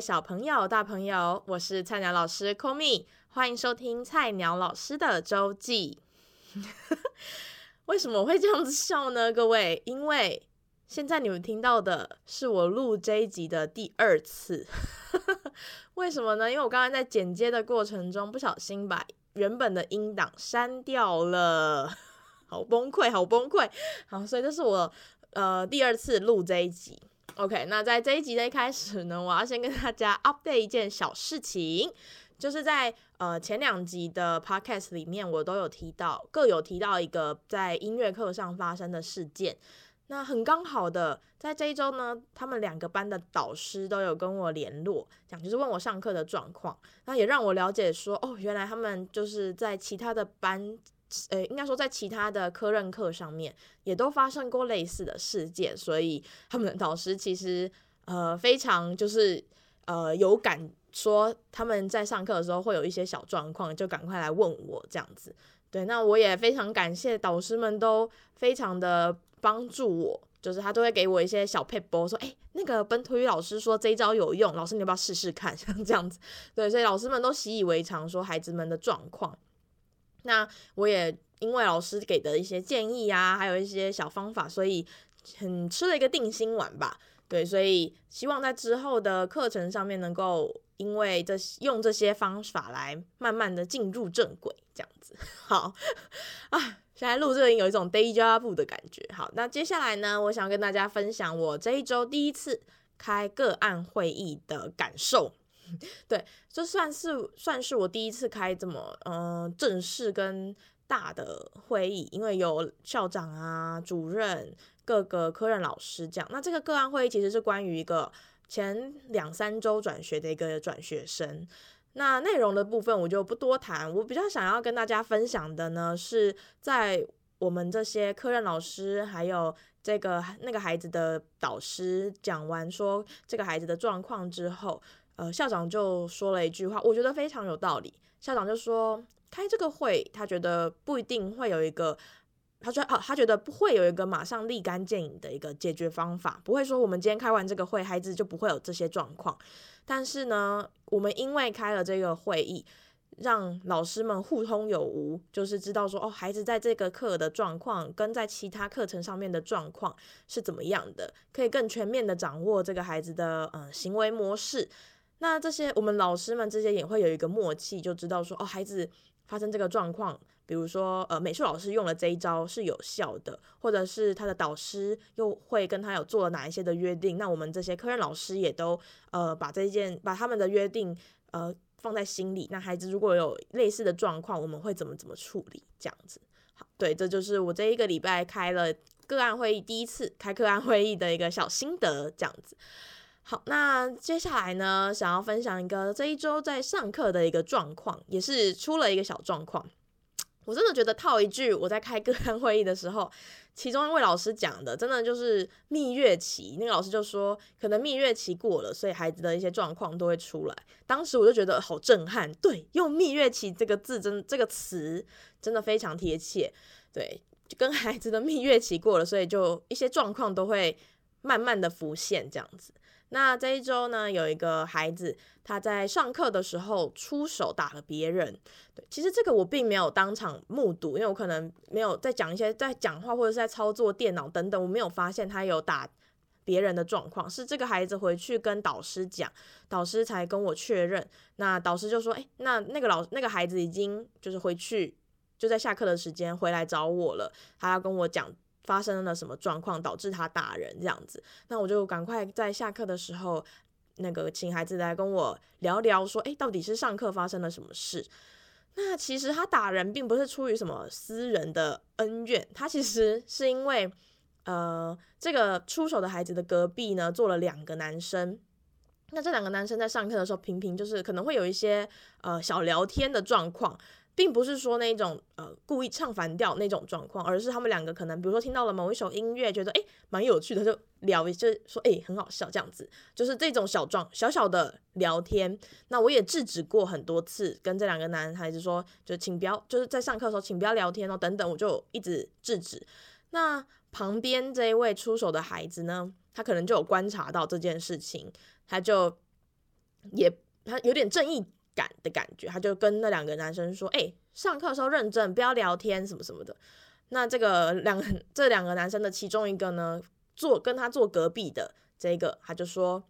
小朋友、大朋友，我是菜鸟老师 Komi，欢迎收听菜鸟老师的周记。为什么会这样子笑呢？各位，因为现在你们听到的是我录这一集的第二次。为什么呢？因为我刚刚在剪接的过程中不小心把原本的音档删掉了，好崩溃，好崩溃。好，所以这是我呃第二次录这一集。OK，那在这一集的一开始呢，我要先跟大家 update 一件小事情，就是在呃前两集的 podcast 里面，我都有提到，各有提到一个在音乐课上发生的事件。那很刚好的，在这一周呢，他们两个班的导师都有跟我联络，讲就是问我上课的状况，那也让我了解说，哦，原来他们就是在其他的班。呃，应该说在其他的科任课上面也都发生过类似的事件，所以他们的导师其实呃非常就是呃有感，说他们在上课的时候会有一些小状况，就赶快来问我这样子。对，那我也非常感谢导师们都非常的帮助我，就是他都会给我一些小撇步，说哎那个本土语老师说这一招有用，老师你要不要试试看？像 这样子，对，所以老师们都习以为常，说孩子们的状况。那我也因为老师给的一些建议啊，还有一些小方法，所以很吃了一个定心丸吧。对，所以希望在之后的课程上面能够因为这用这些方法来慢慢的进入正轨，这样子。好 啊，现在录这个有一种 deja vu 的感觉。好，那接下来呢，我想跟大家分享我这一周第一次开个案会议的感受。对，这算是算是我第一次开这么嗯、正式跟大的会议，因为有校长啊、主任、各个科任老师这样。那这个个案会议其实是关于一个前两三周转学的一个转学生。那内容的部分我就不多谈，我比较想要跟大家分享的呢，是在我们这些科任老师还有这个那个孩子的导师讲完说这个孩子的状况之后。呃，校长就说了一句话，我觉得非常有道理。校长就说，开这个会，他觉得不一定会有一个，他说啊，他觉得不会有一个马上立竿见影的一个解决方法，不会说我们今天开完这个会，孩子就不会有这些状况。但是呢，我们因为开了这个会议，让老师们互通有无，就是知道说，哦，孩子在这个课的状况跟在其他课程上面的状况是怎么样的，可以更全面的掌握这个孩子的呃行为模式。那这些我们老师们之间也会有一个默契，就知道说哦，孩子发生这个状况，比如说呃，美术老师用了这一招是有效的，或者是他的导师又会跟他有做了哪一些的约定。那我们这些科任老师也都呃把这件把他们的约定呃放在心里。那孩子如果有类似的状况，我们会怎么怎么处理？这样子。好，对，这就是我这一个礼拜开了个案会议，第一次开个案会议的一个小心得，这样子。好，那接下来呢，想要分享一个这一周在上课的一个状况，也是出了一个小状况。我真的觉得套一句我在开个案会议的时候，其中一位老师讲的，真的就是蜜月期。那个老师就说，可能蜜月期过了，所以孩子的一些状况都会出来。当时我就觉得好震撼，对，用蜜月期这个字真这个词真的非常贴切。对，就跟孩子的蜜月期过了，所以就一些状况都会慢慢的浮现，这样子。那这一周呢，有一个孩子他在上课的时候出手打了别人。对，其实这个我并没有当场目睹，因为我可能没有在讲一些在讲话或者是在操作电脑等等，我没有发现他有打别人的状况。是这个孩子回去跟导师讲，导师才跟我确认。那导师就说：“诶，那那个老那个孩子已经就是回去就在下课的时间回来找我了，他要跟我讲。”发生了什么状况导致他打人这样子？那我就赶快在下课的时候，那个请孩子来跟我聊聊，说，诶，到底是上课发生了什么事？那其实他打人并不是出于什么私人的恩怨，他其实是因为，呃，这个出手的孩子的隔壁呢，坐了两个男生。那这两个男生在上课的时候，频频就是可能会有一些呃小聊天的状况。并不是说那种呃故意唱反调那种状况，而是他们两个可能比如说听到了某一首音乐，觉得诶蛮有趣的，就聊，就说诶很好笑这样子，就是这种小状小小的聊天。那我也制止过很多次，跟这两个男孩子说，就请不要就是在上课的时候请不要聊天哦，等等，我就一直制止。那旁边这一位出手的孩子呢，他可能就有观察到这件事情，他就也他有点正义感的感觉，他就跟那两个男生说：“哎、上课的时候认真，不要聊天什么什么的。”那这个两 这两个男生的其中一个呢，坐跟他坐隔壁的这个，他就说：“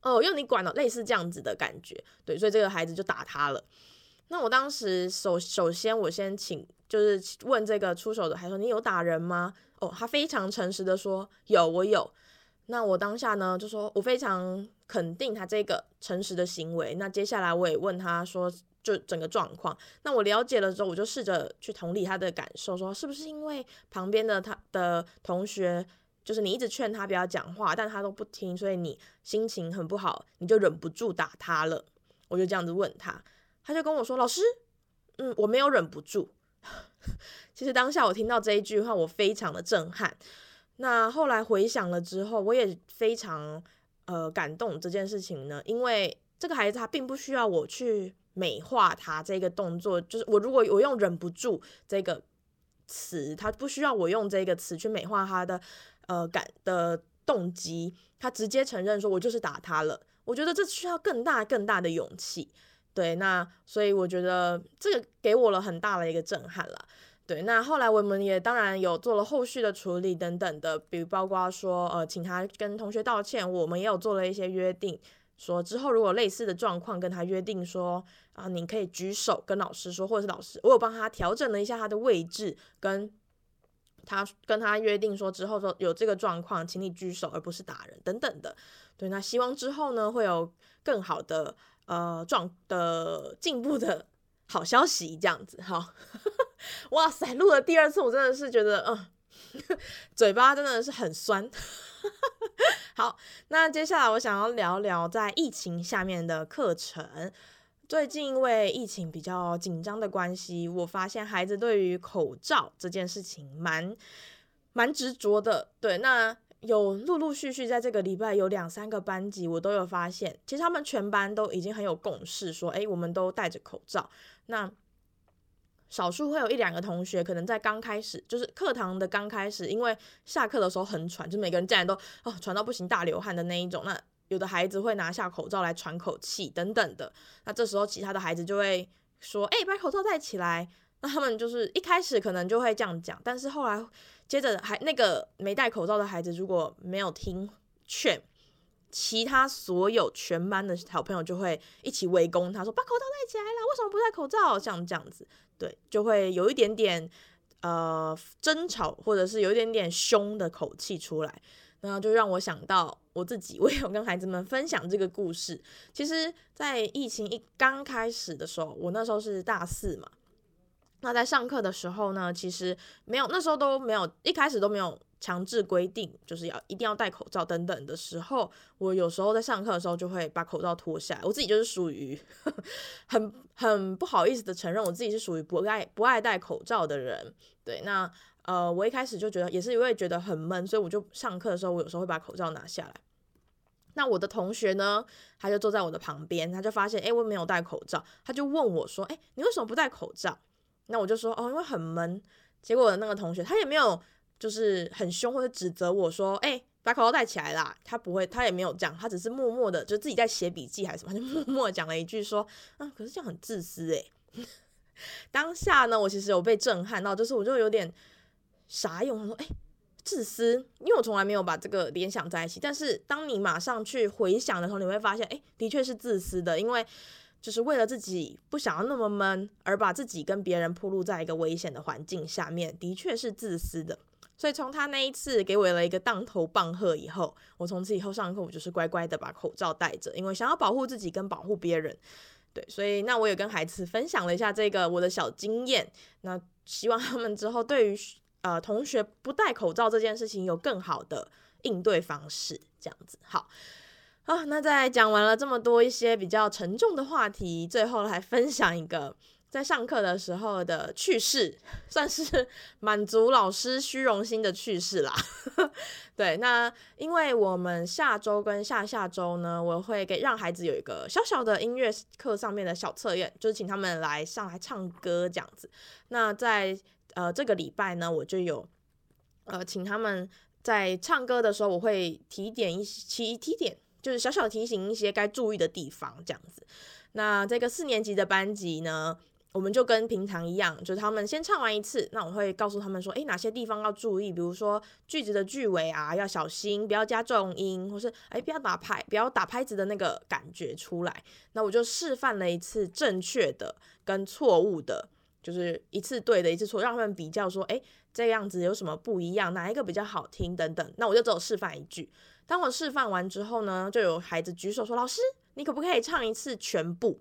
哦，用你管了，类似这样子的感觉。”对，所以这个孩子就打他了。那我当时首首先我先请就是问这个出手的，还说：“你有打人吗？”哦，他非常诚实的说：“有，我有。”那我当下呢，就说我非常肯定他这个诚实的行为。那接下来我也问他说，就整个状况。那我了解了之后，我就试着去同理他的感受，说是不是因为旁边的他的同学，就是你一直劝他不要讲话，但他都不听，所以你心情很不好，你就忍不住打他了。我就这样子问他，他就跟我说：“老师，嗯，我没有忍不住。”其实当下我听到这一句话，我非常的震撼。那后来回想了之后，我也非常呃感动这件事情呢，因为这个孩子他并不需要我去美化他这个动作，就是我如果我用忍不住这个词，他不需要我用这个词去美化他的呃感的动机，他直接承认说我就是打他了，我觉得这需要更大更大的勇气，对，那所以我觉得这个给我了很大的一个震撼了。对，那后来我们也当然有做了后续的处理等等的，比如包括说，呃，请他跟同学道歉，我们也有做了一些约定，说之后如果类似的状况，跟他约定说，啊，你可以举手跟老师说，或者是老师，我有帮他调整了一下他的位置，跟他跟他约定说之后说有这个状况，请你举手而不是打人等等的。对，那希望之后呢会有更好的呃状的进步的好消息，这样子哈。哇塞，录了第二次，我真的是觉得，嗯，嘴巴真的是很酸。好，那接下来我想要聊聊在疫情下面的课程。最近因为疫情比较紧张的关系，我发现孩子对于口罩这件事情蛮蛮执着的。对，那有陆陆续续在这个礼拜有两三个班级，我都有发现，其实他们全班都已经很有共识，说，哎，我们都戴着口罩。那少数会有一两个同学，可能在刚开始，就是课堂的刚开始，因为下课的时候很喘，就每个人进来都哦喘到不行，大流汗的那一种。那有的孩子会拿下口罩来喘口气等等的。那这时候其他的孩子就会说：“哎、把口罩戴起来。”那他们就是一开始可能就会这样讲，但是后来接着还那个没戴口罩的孩子如果没有听劝，其他所有全班的小朋友就会一起围攻他，说：“把口罩戴起来了，为什么不戴口罩？”像这样子。对，就会有一点点呃争吵，或者是有一点点凶的口气出来，然后就让我想到我自己，我也有跟孩子们分享这个故事。其实，在疫情一刚开始的时候，我那时候是大四嘛，那在上课的时候呢，其实没有，那时候都没有，一开始都没有。强制规定就是要一定要戴口罩等等的时候，我有时候在上课的时候就会把口罩脱下来。我自己就是属于 很很不好意思的承认，我自己是属于不爱不爱戴口罩的人。对，那呃，我一开始就觉得也是因为觉得很闷，所以我就上课的时候，我有时候会把口罩拿下来。那我的同学呢，他就坐在我的旁边，他就发现诶，我没有戴口罩，他就问我说，诶，你为什么不戴口罩？那我就说哦，因为很闷。结果那个同学他也没有。就是很凶或者指责我说：“哎、把口罩戴起来啦！”他不会，他也没有这样，他只是默默的，就自己在写笔记还是什么，他就默默讲了一句说：“啊，可是这样很自私哎。”当下呢，我其实有被震撼到，就是我就有点傻用，我说：“哎、自私？”因为我从来没有把这个联想在一起。但是当你马上去回想的时候，你会发现，哎、的确是自私的，因为就是为了自己不想要那么闷，而把自己跟别人暴露在一个危险的环境下面，的确是自私的。所以从他那一次给我了一个当头棒喝以后，我从此以后上课我就是乖乖的把口罩戴着，因为想要保护自己跟保护别人。对，所以那我也跟孩子分享了一下这个我的小经验，那希望他们之后对于呃同学不戴口罩这件事情有更好的应对方式，这样子。好，好，那在讲完了这么多一些比较沉重的话题，最后来分享一个。在上课的时候的趣事，算是 满足老师虚荣心的趣事啦。对，那因为我们下周跟下下周呢，我会给让孩子有一个小小的音乐课上面的小测验，就是请他们来上来唱歌这样子。那在呃这个礼拜呢，我就有呃请他们在唱歌的时候，我会提点一提提点。就是小小提醒一些该注意的地方这样子。那这个四年级的班级呢，我们就跟平常一样，就是他们先唱完一次，那我会告诉他们说，诶，哪些地方要注意，比如说句子的句尾啊要小心，不要加重音，或是诶不要打拍，不要打拍子的那个感觉出来。那我就示范了一次正确的跟错误的，就是一次对的，一次错，让他们比较说，诶，这样子有什么不一样，哪一个比较好听等等。那我就只有示范一句。当我示范完之后呢，就有孩子举手说，老师，你可不可以唱一次全部？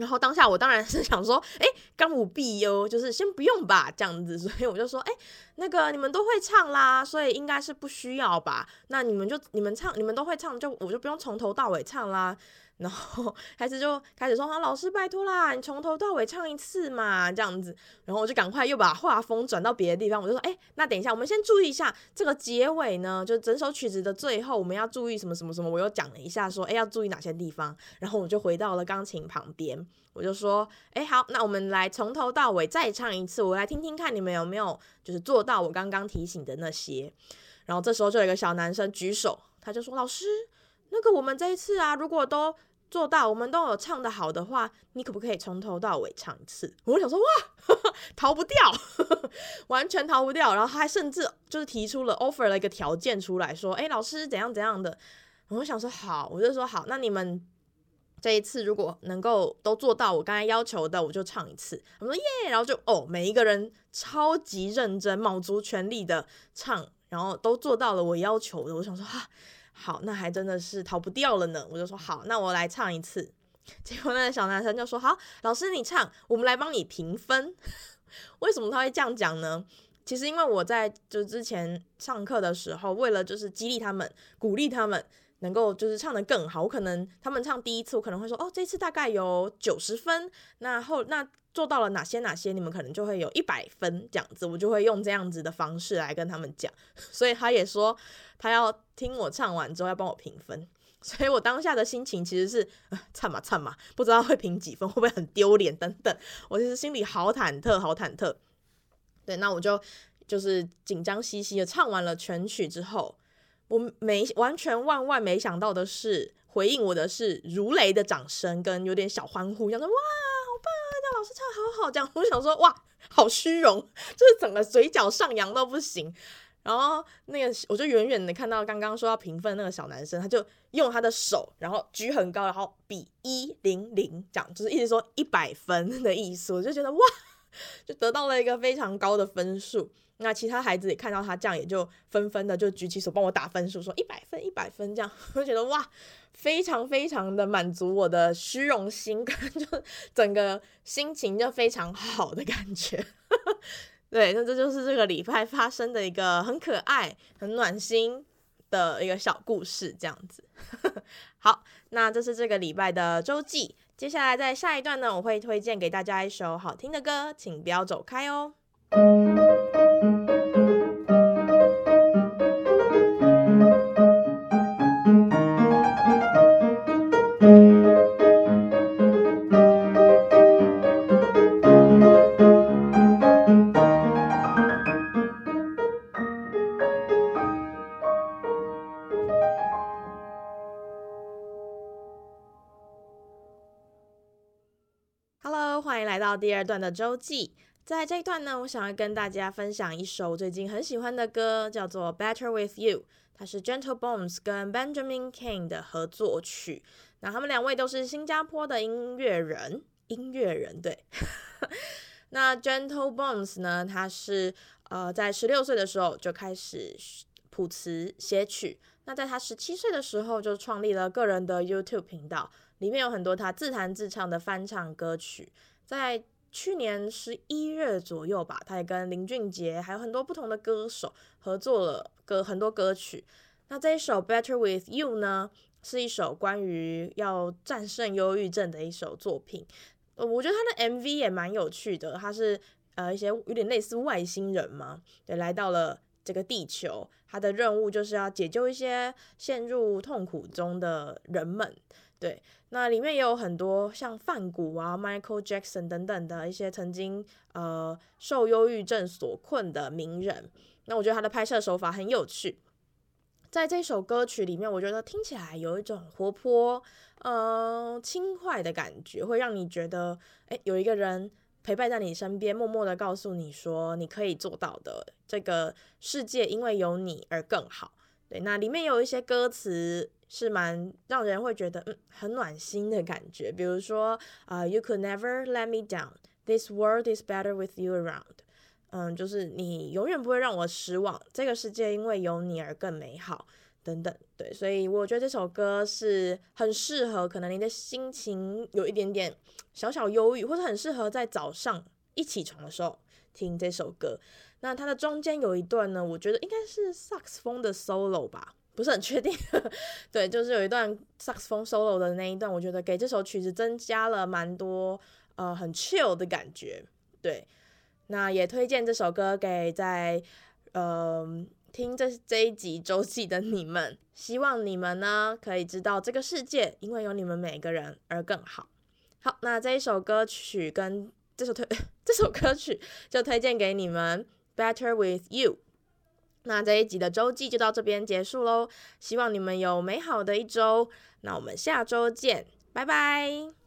然后当下我当然是想说，哎，刚舞毕哟，就是先不用吧，这样子，所以我就说，哎，那个你们都会唱啦，所以应该是不需要吧？那你们就你们唱，你们都会唱，就我就不用从头到尾唱啦。然后 开始就开始说：“啊，老师拜托啦，你从头到尾唱一次嘛，这样子。”然后我就赶快又把画风转到别的地方，我就说：“哎，那等一下，我们先注意一下这个结尾呢，就整首曲子的最后，我们要注意什么什么什么。”我又讲了一下，说：“哎，要注意哪些地方。”然后我就回到了钢琴旁边，我就说：“哎，好，那我们来从头到尾再唱一次，我来听听看你们有没有就是做到我刚刚提醒的那些。”然后这时候就有一个小男生举手，他就说：“老师，那个我们这一次啊，如果都……”做到，我们都有唱得好的话，你可不可以从头到尾唱一次？我想说，哇，呵 呵逃不掉，完全逃不掉。然后他还甚至就是提出了 offer 了一个条件出来说，哎，老师怎样怎样的。我想说好，我就说好，那你们这一次如果能够都做到我刚才要求的，我就唱一次。我说耶，然后就哦，每一个人超级认真，卯足全力的唱，然后都做到了我要求的。我想说哈。好，那还真的是逃不掉了呢。我就说好，那我来唱一次。结果那个小男生就说好，老师你唱，我们来帮你评分。为什么他会这样讲呢？其实因为我在就之前上课的时候，为了就是激励他们，鼓励他们能够就是唱的更好，我可能他们唱第一次，我可能会说哦，这次大概有九十分，那后那。做到了哪些哪些，你们可能就会有一百分这样子，我就会用这样子的方式来跟他们讲，所以他也说他要听我唱完之后要帮我评分，所以我当下的心情其实是 唱嘛唱嘛，不知道会评几分，会不会很丢脸等等，我其实心里好忐忑好忐忑。对，那我就就是紧张兮兮的唱完了全曲之后，我没完全万万没想到的是，回应我的是如雷的掌声跟有点小欢呼，想说哇好棒，让。老师唱好好，这样 我想说哇，好虚荣，就是整个嘴角上扬到不行。然后那个我就远远的看到刚刚说要评分那个小男生，他就用他的手，然后举很高，然后比一零零，这样就是意思说一百分的意思。我就觉得哇，就得到了一个非常高的分数。那其他孩子也看到他这样，也就纷纷的就举起手帮我打分数，说一百分一百分这样。我就觉得哇。非常非常的满足我的虚荣心，跟就整个心情就非常好的感觉。对，那这就是这个礼拜发生的一个很可爱、很暖心的一个小故事，这样子。好，那这是这个礼拜的周记。接下来在下一段呢，我会推荐给大家一首好听的歌，请不要走开哦。来到第二段的周记，在这一段呢，我想要跟大家分享一首最近很喜欢的歌，叫做《Better with You》，它是 Gentle Bones 跟 Benjamin Kane 的合作曲。那他们两位都是新加坡的音乐人，音乐人对。那 Gentle Bones 呢，他是呃在十六岁的时候就开始谱词写曲，那在他十七岁的时候就创立了个人的 YouTube 频道，里面有很多他自弹自唱的翻唱歌曲。在去年十一月左右吧，他也跟林俊杰还有很多不同的歌手合作了歌很多歌曲。那这一首《Better with You》呢，是一首关于要战胜忧郁症的一首作品。我觉得他的 MV 也蛮有趣的，他是呃一些有点类似外星人嘛，对，来到了这个地球，他的任务就是要解救一些陷入痛苦中的人们。对，那里面也有很多像范谷啊、Michael Jackson 等等的一些曾经呃受忧郁症所困的名人。那我觉得他的拍摄手法很有趣。在这首歌曲里面，我觉得听起来有一种活泼、呃轻快的感觉，会让你觉得，诶，有一个人陪伴在你身边，默默的告诉你说，你可以做到的。这个世界因为有你而更好。对，那里面有一些歌词是蛮让人会觉得，嗯，很暖心的感觉。比如说，啊、，You could never let me down. This world is better with you around. 嗯，就是你永远不会让我失望，这个世界因为有你而更美好，等等，对，所以我觉得这首歌是很适合，可能你的心情有一点点小小忧郁，或者很适合在早上一起床的时候听这首歌。那它的中间有一段呢，我觉得应该是萨克斯风的 solo 吧，不是很确定，对，就是有一段萨克斯风 solo 的那一段，我觉得给这首曲子增加了蛮多呃很 chill 的感觉，对。那也推荐这首歌给在呃听这这一集周记的你们，希望你们呢可以知道这个世界因为有你们每个人而更好。好，那这一首歌曲跟这首推 这首歌曲就推荐给你们，Better with You。那这一集的周记就到这边结束喽，希望你们有美好的一周。那我们下周见，拜拜。